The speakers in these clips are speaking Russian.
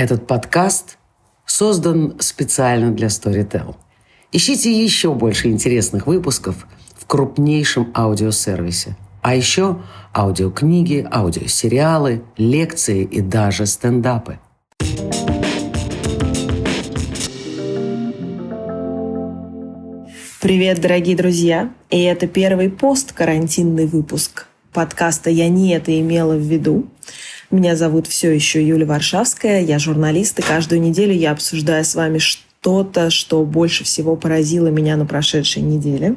Этот подкаст создан специально для Storytel. Ищите еще больше интересных выпусков в крупнейшем аудиосервисе. А еще аудиокниги, аудиосериалы, лекции и даже стендапы. Привет, дорогие друзья! И это первый пост-карантинный выпуск подкаста «Я не это имела в виду». Меня зовут все еще Юля Варшавская, я журналист, и каждую неделю я обсуждаю с вами что-то, что больше всего поразило меня на прошедшей неделе.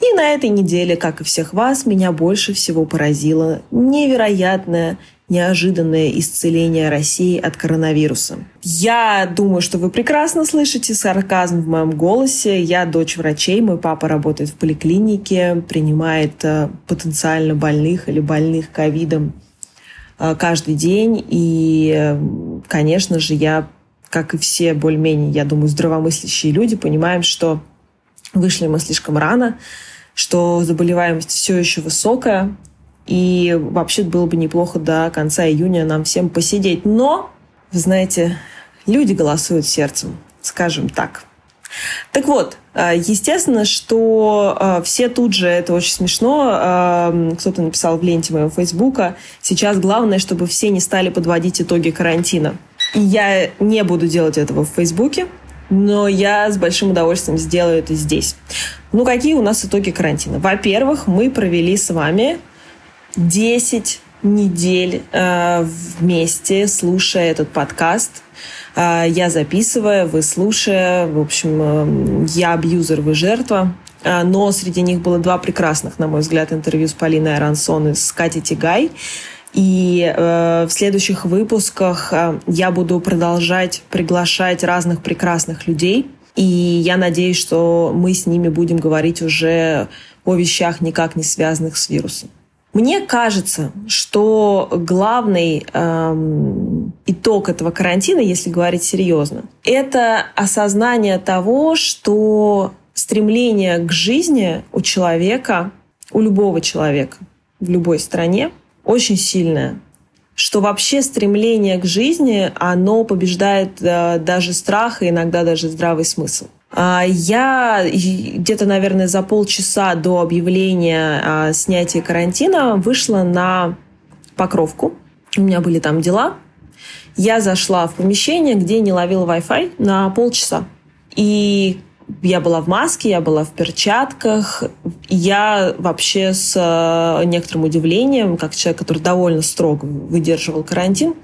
И на этой неделе, как и всех вас, меня больше всего поразило невероятное, неожиданное исцеление России от коронавируса. Я думаю, что вы прекрасно слышите сарказм в моем голосе. Я дочь врачей, мой папа работает в поликлинике, принимает э, потенциально больных или больных ковидом каждый день. И, конечно же, я, как и все более-менее, я думаю, здравомыслящие люди, понимаем, что вышли мы слишком рано, что заболеваемость все еще высокая, и вообще было бы неплохо до конца июня нам всем посидеть. Но, вы знаете, люди голосуют сердцем, скажем так. Так вот, э, естественно, что э, все тут же, это очень смешно, э, кто-то написал в ленте моего фейсбука, сейчас главное, чтобы все не стали подводить итоги карантина. И я не буду делать этого в фейсбуке, но я с большим удовольствием сделаю это здесь. Ну, какие у нас итоги карантина? Во-первых, мы провели с вами 10 недель вместе, слушая этот подкаст. А, я записываю, вы слушая. В общем, э, я абьюзер, вы жертва. А, но среди них было два прекрасных, на мой взгляд, интервью с Полиной Арансон и с Катей Тигай. И э, в следующих выпусках э, я буду продолжать приглашать разных прекрасных людей. И я надеюсь, что мы с ними будем говорить уже о вещах, никак не связанных с вирусом. Мне кажется, что главный эм, итог этого карантина, если говорить серьезно, это осознание того, что стремление к жизни у человека, у любого человека в любой стране очень сильное что вообще стремление к жизни, оно побеждает э, даже страх и иногда даже здравый смысл. А, я где-то, наверное, за полчаса до объявления о снятии карантина вышла на Покровку. У меня были там дела. Я зашла в помещение, где не ловил Wi-Fi на полчаса. И я была в маске, я была в перчатках. Я вообще с э, некоторым удивлением, как человек, который довольно строго выдерживал карантин,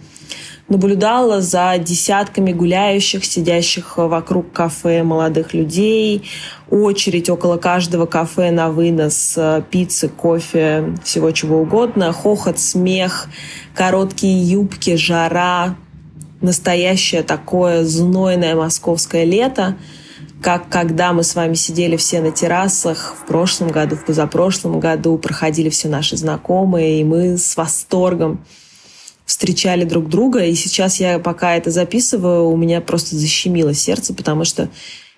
наблюдала за десятками гуляющих, сидящих вокруг кафе молодых людей, очередь около каждого кафе на вынос э, пиццы, кофе, всего чего угодно, хохот, смех, короткие юбки, жара, настоящее такое знойное московское лето, как когда мы с вами сидели все на террасах в прошлом году, в позапрошлом году, проходили все наши знакомые, и мы с восторгом встречали друг друга. И сейчас я пока это записываю, у меня просто защемило сердце, потому что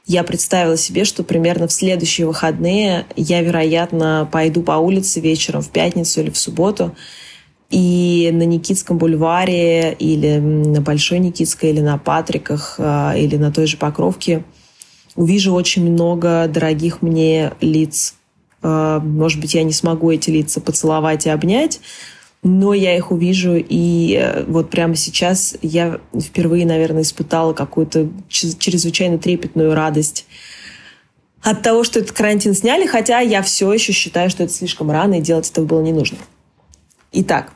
я представила себе, что примерно в следующие выходные я, вероятно, пойду по улице вечером в пятницу или в субботу, и на Никитском бульваре или на Большой Никитской или на Патриках а, или на той же Покровке увижу очень много дорогих мне лиц. А, может быть, я не смогу эти лица поцеловать и обнять, но я их увижу, и э, вот прямо сейчас я впервые, наверное, испытала какую-то чрезвычайно трепетную радость от того, что этот карантин сняли, хотя я все еще считаю, что это слишком рано, и делать этого было не нужно. Итак,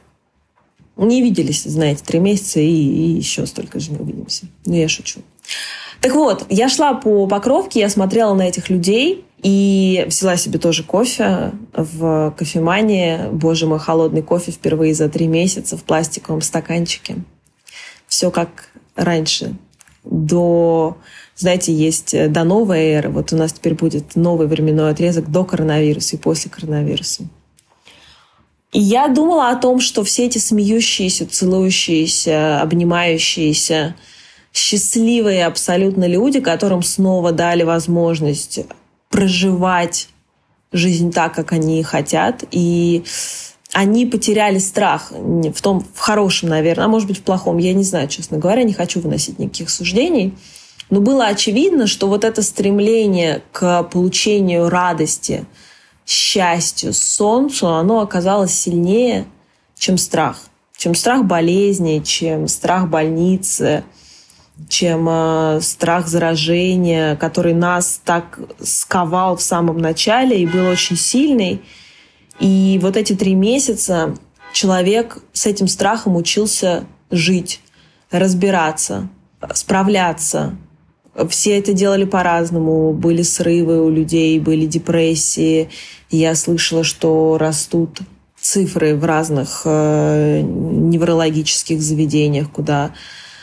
не виделись, знаете, три месяца, и, и еще столько же не увидимся. Ну, я шучу. Так вот, я шла по Покровке, я смотрела на этих людей, и взяла себе тоже кофе в кофемании. Боже мой, холодный кофе впервые за три месяца в пластиковом стаканчике. Все как раньше. До, знаете, есть э, до новой эры. Вот у нас теперь будет новый временной отрезок до коронавируса и после коронавируса. И я думала о том, что все эти смеющиеся, целующиеся, обнимающиеся, счастливые абсолютно люди, которым снова дали возможность проживать жизнь так, как они хотят, и они потеряли страх в том, в хорошем, наверное, а может быть в плохом, я не знаю, честно говоря, не хочу выносить никаких суждений. Но было очевидно, что вот это стремление к получению радости, счастью, солнцу, оно оказалось сильнее, чем страх. Чем страх болезни, чем страх больницы, чем э, страх заражения, который нас так сковал в самом начале и был очень сильный. И вот эти три месяца человек с этим страхом учился жить, разбираться, справляться. Все это делали по-разному. Были срывы у людей, были депрессии. Я слышала, что растут цифры в разных э, неврологических заведениях, куда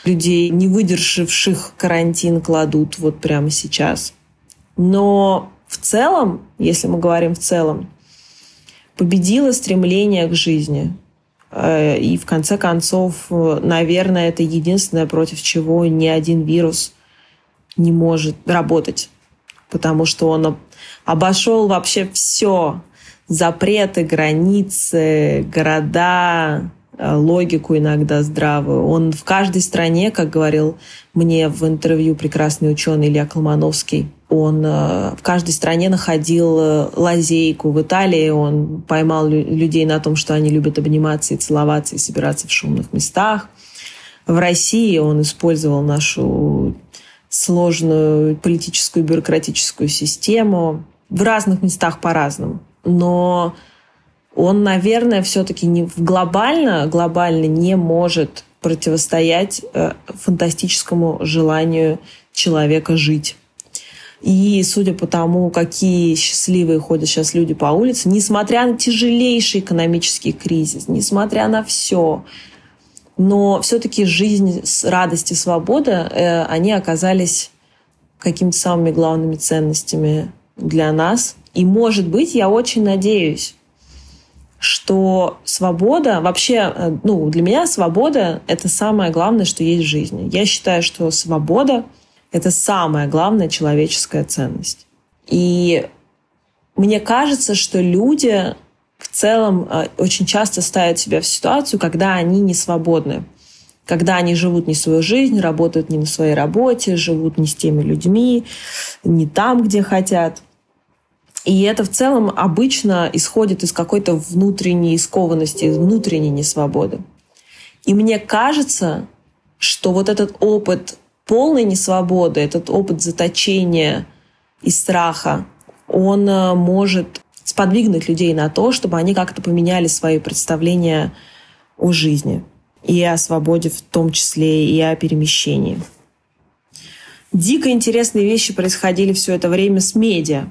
людей, не выдержавших карантин, кладут вот прямо сейчас. Но в целом, если мы говорим в целом, победило стремление к жизни. Э, и в конце концов, наверное, это единственное, против чего ни один вирус не может работать. Потому что он обошел вообще все. Запреты, границы, города, логику иногда здравую. Он в каждой стране, как говорил мне в интервью прекрасный ученый Илья Колмановский, он э, в каждой стране находил э, лазейку. В Италии он поймал людей на том, что они любят обниматься и целоваться и собираться в шумных местах. В России он использовал нашу сложную политическую бюрократическую систему. В разных местах по-разному. Но он, наверное, все-таки не глобально, глобально не может противостоять э, фантастическому желанию человека жить. И судя по тому, какие счастливые ходят сейчас люди по улице, несмотря на тяжелейший экономический кризис, несмотря на все, но все-таки жизнь, радость и свобода, э, они оказались какими-то самыми главными ценностями для нас. И, может быть, я очень надеюсь, что свобода, вообще, э, ну, для меня свобода — это самое главное, что есть в жизни. Я считаю, что свобода — это самая главная человеческая ценность. И мне кажется, что люди в целом э, очень часто ставят себя в ситуацию, когда они не свободны. Когда они живут не свою жизнь, работают не на своей работе, живут не с теми людьми, не там, где хотят. И это в целом обычно исходит из какой-то внутренней скованности, внутренней несвободы. И мне кажется, что вот этот опыт полной несвободы, этот опыт заточения и страха, он э, может сподвигнуть людей на то, чтобы они как-то поменяли свои представления о жизни и о свободе в том числе, и о перемещении. Дико интересные вещи происходили все это время с медиа,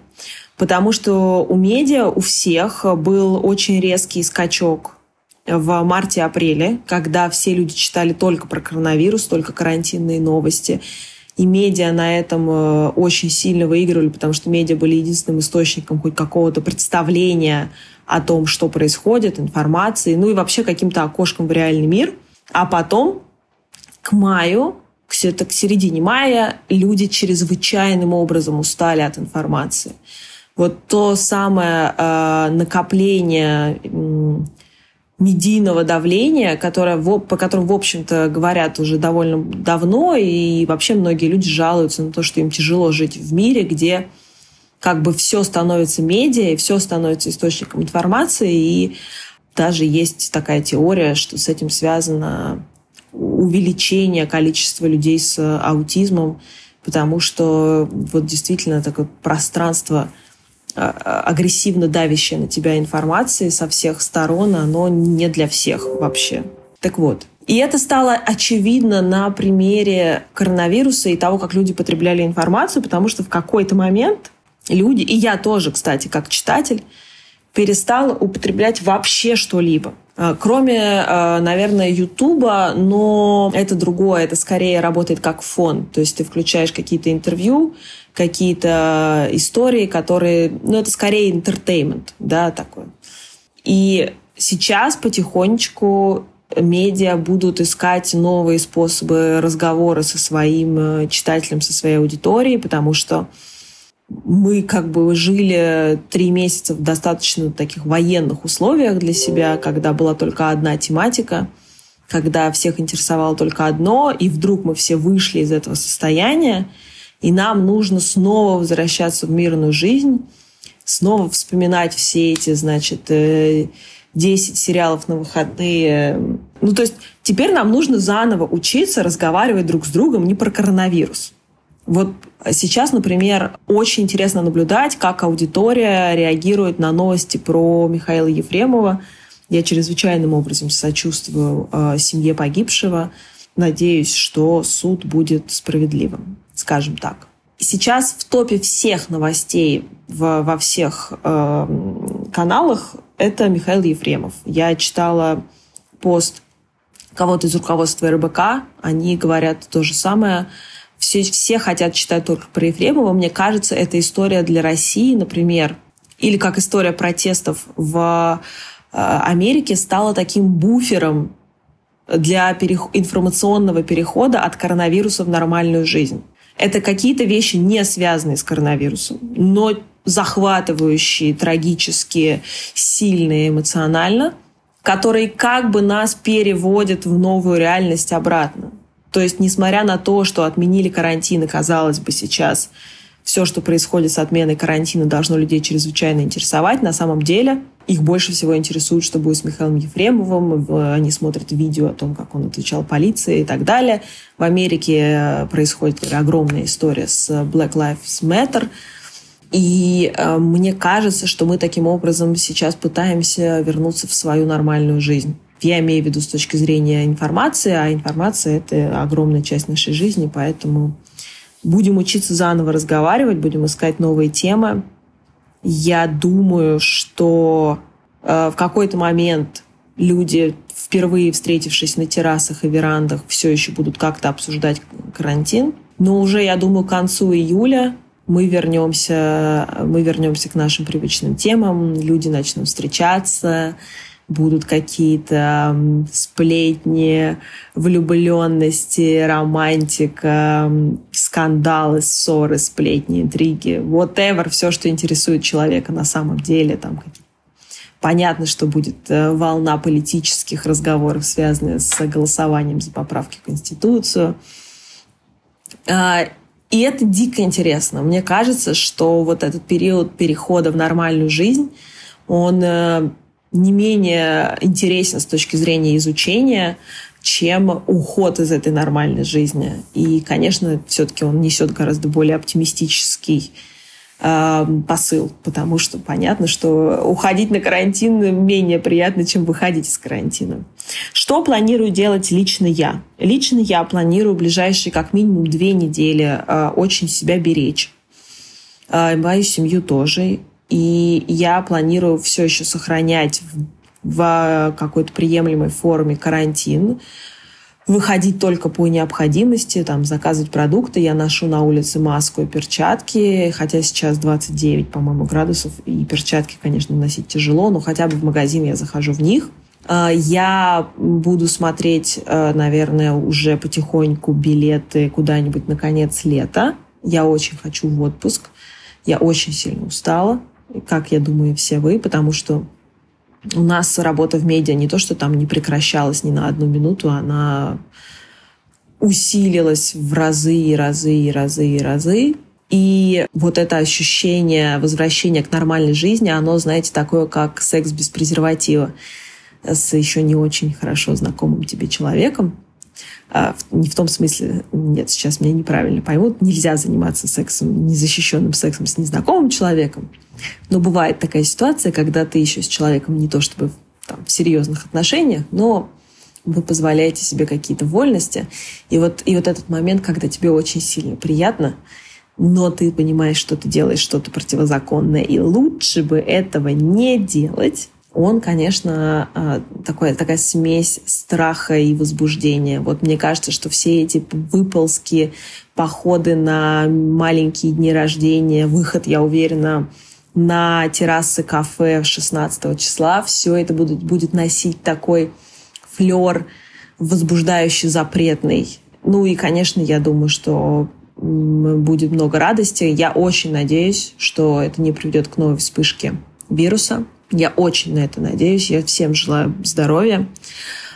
потому что у медиа у всех был очень резкий скачок в марте-апреле, когда все люди читали только про коронавирус, только карантинные новости. И медиа на этом э, очень сильно выигрывали, потому что медиа были единственным источником хоть какого-то представления о том, что происходит, информации, ну и вообще каким-то окошком в реальный мир. А потом к маю, к середине мая, люди чрезвычайным образом устали от информации. Вот то самое э, накопление медийного давления, которое, по которому, в общем-то, говорят уже довольно давно, и вообще многие люди жалуются на то, что им тяжело жить в мире, где как бы все становится медиа, и все становится источником информации, и даже есть такая теория, что с этим связано увеличение количества людей с аутизмом, потому что вот действительно такое пространство агрессивно давящая на тебя информации со всех сторон, оно не для всех вообще. Так вот, и это стало очевидно на примере коронавируса и того, как люди потребляли информацию, потому что в какой-то момент люди, и я тоже, кстати, как читатель, перестала употреблять вообще что-либо. А, кроме, наверное, Ютуба, но это другое, это скорее работает как фон. То есть ты включаешь какие-то интервью, какие-то истории, которые, ну, это скорее entertainment, да, такой. И сейчас потихонечку медиа будут искать новые способы разговора со своим э, читателем, со своей аудиторией, потому что мы как бы жили три месяца в достаточно таких военных условиях для себя, когда была только одна тематика, когда всех интересовало только одно, и вдруг мы все вышли из этого состояния, и нам нужно снова возвращаться в мирную жизнь, снова вспоминать все эти, значит, 10 э, сериалов на выходные. Ну, то есть теперь нам нужно заново учиться разговаривать друг с другом не про коронавирус. Вот сейчас, например, очень интересно наблюдать, как аудитория реагирует на новости про Михаила Ефремова. Я чрезвычайным образом сочувствую э, семье погибшего. Надеюсь, что суд будет справедливым, скажем так. Сейчас в топе всех новостей в, во всех э, каналах это Михаил Ефремов. Я читала пост кого-то из руководства РБК. Они говорят то же самое все, все хотят читать только про Ефремова. Мне кажется, эта история для России, например, или как история протестов в э, Америке стала таким буфером для перех... информационного перехода от коронавируса в нормальную жизнь. Это какие-то вещи, не связанные с коронавирусом, но захватывающие, трагические, сильные эмоционально, которые как бы нас переводят в новую реальность обратно. То есть, несмотря на то, что отменили карантин, и, казалось бы, сейчас все, что происходит с отменой карантина, должно людей чрезвычайно интересовать, на самом деле их больше всего интересует, что будет с Михаилом Ефремовым. Они смотрят видео о том, как он отвечал полиции и так далее. В Америке э, происходит огромная история с Black Lives Matter. И э, мне кажется, что мы таким образом сейчас пытаемся вернуться в свою нормальную жизнь. Я имею в виду с точки зрения информации, а информация — это огромная часть нашей жизни, поэтому будем учиться заново разговаривать, будем искать новые темы. Я думаю, что э, в какой-то момент люди, впервые встретившись на террасах и верандах, все еще будут как-то обсуждать карантин. Но уже, я думаю, к концу июля мы вернемся, мы вернемся к нашим привычным темам, люди начнут встречаться, будут какие-то сплетни, влюбленности, романтика, скандалы, ссоры, сплетни, интриги. Whatever, все, что интересует человека на самом деле. Там Понятно, что будет э, волна политических разговоров, связанных с голосованием за поправки в Конституцию. А, и это дико интересно. Мне кажется, что вот этот период перехода в нормальную жизнь, он э, не менее интересен с точки зрения изучения, чем уход из этой нормальной жизни. И, конечно, все-таки он несет гораздо более оптимистический э, посыл, потому что понятно, что уходить на карантин менее приятно, чем выходить из карантина. Что планирую делать лично я? Лично я планирую ближайшие как минимум две недели э, очень себя беречь. Э, мою семью тоже. И я планирую все еще сохранять в, в какой-то приемлемой форме карантин, выходить только по необходимости, там, заказывать продукты. Я ношу на улице маску и перчатки, хотя сейчас 29, по-моему, градусов, и перчатки, конечно, носить тяжело, но хотя бы в магазин я захожу в них. А, я буду смотреть, а, наверное, уже потихоньку билеты куда-нибудь на конец лета. Я очень хочу в отпуск. Я очень сильно устала как я думаю, все вы, потому что у нас работа в медиа не то, что там не прекращалась ни на одну минуту, она усилилась в разы и разы и разы и разы. И вот это ощущение возвращения к нормальной жизни, оно, знаете, такое, как секс без презерватива с еще не очень хорошо знакомым тебе человеком. А, не в том смысле, нет, сейчас меня неправильно поймут, нельзя заниматься сексом, незащищенным сексом с незнакомым человеком. Но бывает такая ситуация, когда ты еще с человеком не то чтобы там, в серьезных отношениях, но вы позволяете себе какие-то вольности. И вот, и вот этот момент, когда тебе очень сильно приятно, но ты понимаешь, что ты делаешь что-то противозаконное, и лучше бы этого не делать, он, конечно, а, такой, такая смесь страха и возбуждения. Вот мне кажется, что все эти выползки, походы на маленькие дни рождения, выход, я уверена, на террасы кафе 16 числа, все это будет, будет носить такой флер возбуждающий, запретный. Ну и, конечно, я думаю, что будет много радости. Я очень надеюсь, что это не приведет к новой вспышке вируса. Я очень на это надеюсь. Я всем желаю здоровья.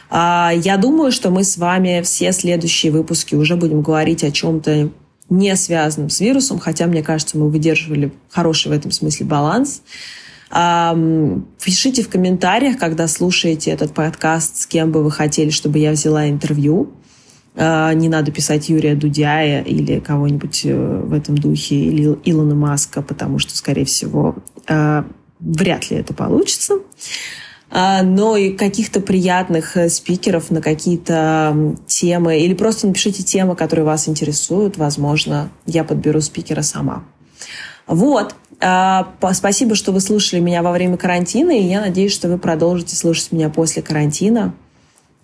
А, я думаю, что мы с вами все следующие выпуски уже будем говорить о чем-то не связанном с вирусом, хотя, мне кажется, мы выдерживали хороший в этом смысле баланс. Пишите в комментариях, когда слушаете этот подкаст, с кем бы вы хотели, чтобы я взяла интервью. А, не надо писать Юрия Дудяя или кого-нибудь э, в этом духе, или Илона Маска, потому что, скорее всего, а, вряд ли это получится. А, но и каких-то приятных э, спикеров на какие-то темы, или просто напишите темы, которые вас интересуют. Возможно, я подберу спикера сама. Вот. Спасибо, что вы слушали меня во время карантина, и я надеюсь, что вы продолжите слушать меня после карантина.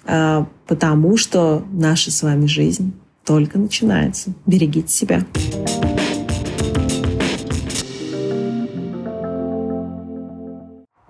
А, потому что наша с вами жизнь только начинается. Берегите себя.